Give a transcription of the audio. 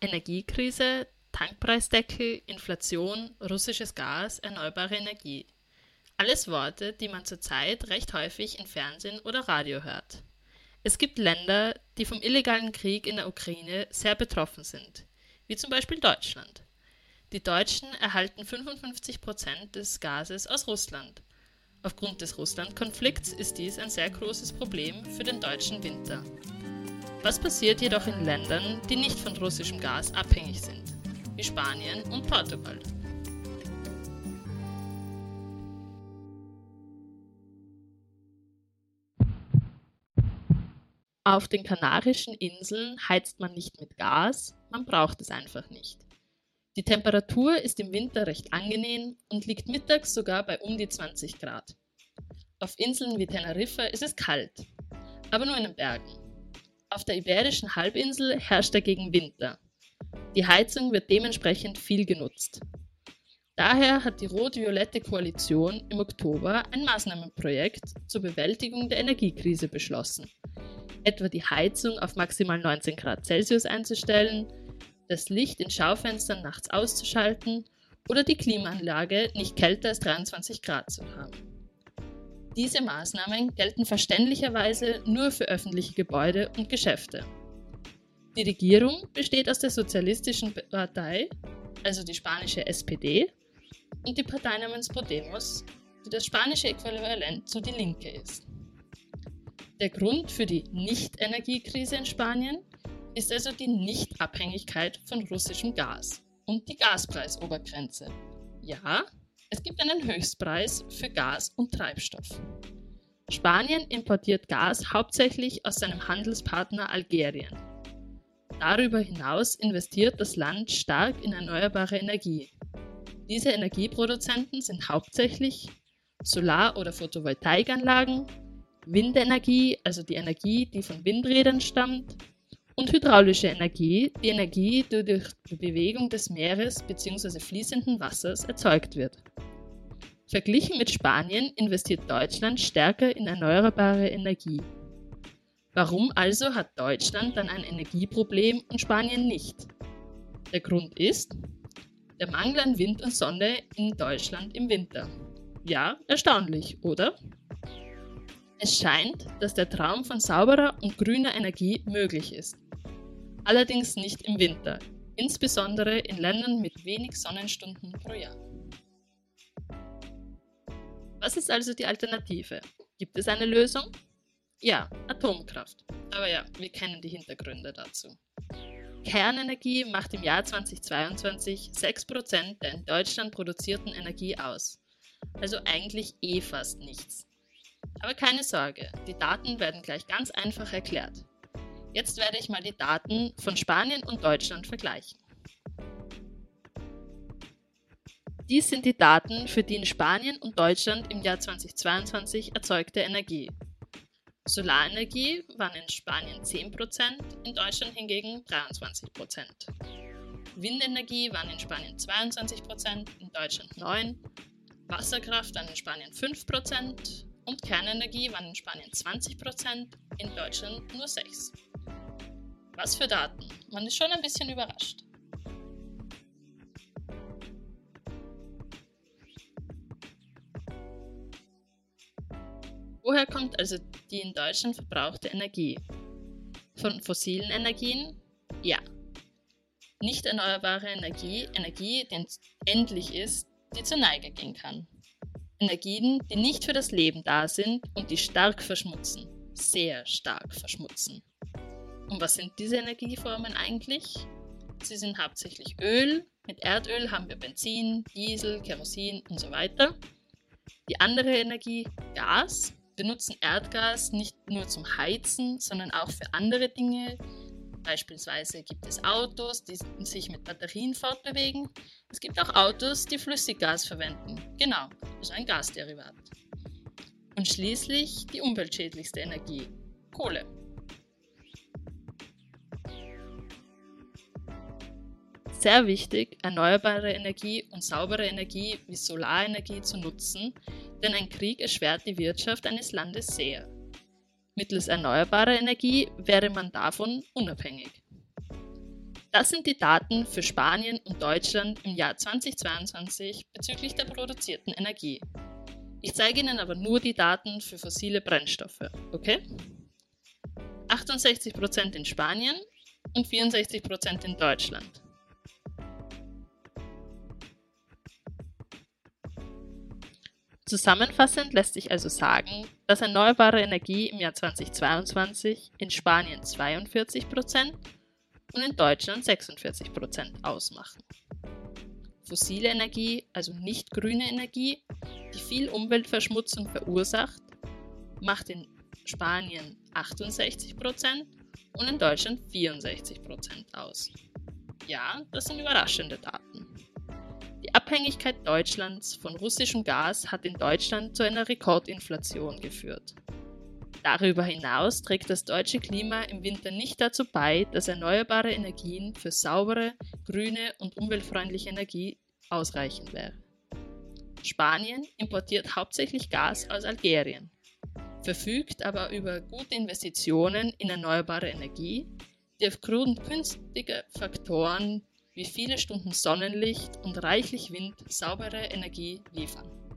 Energiekrise, Tankpreisdeckel, Inflation, russisches Gas, erneuerbare Energie. Alles Worte, die man zurzeit recht häufig in Fernsehen oder Radio hört. Es gibt Länder, die vom illegalen Krieg in der Ukraine sehr betroffen sind, wie zum Beispiel Deutschland. Die Deutschen erhalten 55 Prozent des Gases aus Russland. Aufgrund des Russland-Konflikts ist dies ein sehr großes Problem für den deutschen Winter. Was passiert jedoch in Ländern, die nicht von russischem Gas abhängig sind, wie Spanien und Portugal? Auf den Kanarischen Inseln heizt man nicht mit Gas, man braucht es einfach nicht. Die Temperatur ist im Winter recht angenehm und liegt mittags sogar bei um die 20 Grad. Auf Inseln wie Teneriffa ist es kalt, aber nur in den Bergen. Auf der Iberischen Halbinsel herrscht dagegen Winter. Die Heizung wird dementsprechend viel genutzt. Daher hat die rot-violette Koalition im Oktober ein Maßnahmenprojekt zur Bewältigung der Energiekrise beschlossen etwa die Heizung auf maximal 19 Grad Celsius einzustellen, das Licht in Schaufenstern nachts auszuschalten oder die Klimaanlage nicht kälter als 23 Grad zu haben. Diese Maßnahmen gelten verständlicherweise nur für öffentliche Gebäude und Geschäfte. Die Regierung besteht aus der Sozialistischen Partei, also die spanische SPD, und die Partei namens Podemos, die das spanische Äquivalent zu Die Linke ist. Der Grund für die Nicht-Energiekrise in Spanien ist also die Nichtabhängigkeit von russischem Gas und die Gaspreisobergrenze. Ja, es gibt einen Höchstpreis für Gas und Treibstoff. Spanien importiert Gas hauptsächlich aus seinem Handelspartner Algerien. Darüber hinaus investiert das Land stark in erneuerbare Energie. Diese Energieproduzenten sind hauptsächlich Solar- oder Photovoltaikanlagen, Windenergie, also die Energie, die von Windrädern stammt, und hydraulische Energie, die Energie, die durch die Bewegung des Meeres bzw. fließenden Wassers erzeugt wird. Verglichen mit Spanien investiert Deutschland stärker in erneuerbare Energie. Warum also hat Deutschland dann ein Energieproblem und Spanien nicht? Der Grund ist der Mangel an Wind und Sonne in Deutschland im Winter. Ja, erstaunlich, oder? Es scheint, dass der Traum von sauberer und grüner Energie möglich ist. Allerdings nicht im Winter, insbesondere in Ländern mit wenig Sonnenstunden pro Jahr. Was ist also die Alternative? Gibt es eine Lösung? Ja, Atomkraft. Aber ja, wir kennen die Hintergründe dazu. Kernenergie macht im Jahr 2022 6% der in Deutschland produzierten Energie aus. Also eigentlich eh fast nichts. Aber keine Sorge, die Daten werden gleich ganz einfach erklärt. Jetzt werde ich mal die Daten von Spanien und Deutschland vergleichen. Dies sind die Daten für die in Spanien und Deutschland im Jahr 2022 erzeugte Energie. Solarenergie waren in Spanien 10%, in Deutschland hingegen 23%. Windenergie waren in Spanien 22%, in Deutschland 9%, Wasserkraft waren in Spanien 5%, und Kernenergie waren in Spanien 20%, in Deutschland nur 6%. Was für Daten? Man ist schon ein bisschen überrascht. Woher kommt also die in Deutschland verbrauchte Energie? Von fossilen Energien? Ja. Nicht erneuerbare Energie, Energie, die endlich ist, die zur Neige gehen kann. Energien, die nicht für das Leben da sind und die stark verschmutzen. Sehr stark verschmutzen. Und was sind diese Energieformen eigentlich? Sie sind hauptsächlich Öl. Mit Erdöl haben wir Benzin, Diesel, Kerosin und so weiter. Die andere Energie, Gas. Wir nutzen Erdgas nicht nur zum Heizen, sondern auch für andere Dinge, Beispielsweise gibt es Autos, die sich mit Batterien fortbewegen. Es gibt auch Autos, die Flüssiggas verwenden. Genau, also ein Gasderivat. Und schließlich die umweltschädlichste Energie, Kohle. Sehr wichtig, erneuerbare Energie und saubere Energie wie Solarenergie zu nutzen, denn ein Krieg erschwert die Wirtschaft eines Landes sehr. Mittels erneuerbarer Energie wäre man davon unabhängig. Das sind die Daten für Spanien und Deutschland im Jahr 2022 bezüglich der produzierten Energie. Ich zeige Ihnen aber nur die Daten für fossile Brennstoffe, okay? 68% in Spanien und 64% in Deutschland. Zusammenfassend lässt sich also sagen, dass erneuerbare Energie im Jahr 2022 in Spanien 42% und in Deutschland 46% ausmachen. Fossile Energie, also nicht grüne Energie, die viel Umweltverschmutzung verursacht, macht in Spanien 68% und in Deutschland 64% aus. Ja, das sind überraschende Daten. Die Abhängigkeit Deutschlands von russischem Gas hat in Deutschland zu einer Rekordinflation geführt. Darüber hinaus trägt das deutsche Klima im Winter nicht dazu bei, dass erneuerbare Energien für saubere, grüne und umweltfreundliche Energie ausreichend wären. Spanien importiert hauptsächlich Gas aus Algerien, verfügt aber über gute Investitionen in erneuerbare Energie, die aufgrund günstiger Faktoren wie viele Stunden Sonnenlicht und reichlich Wind saubere Energie liefern.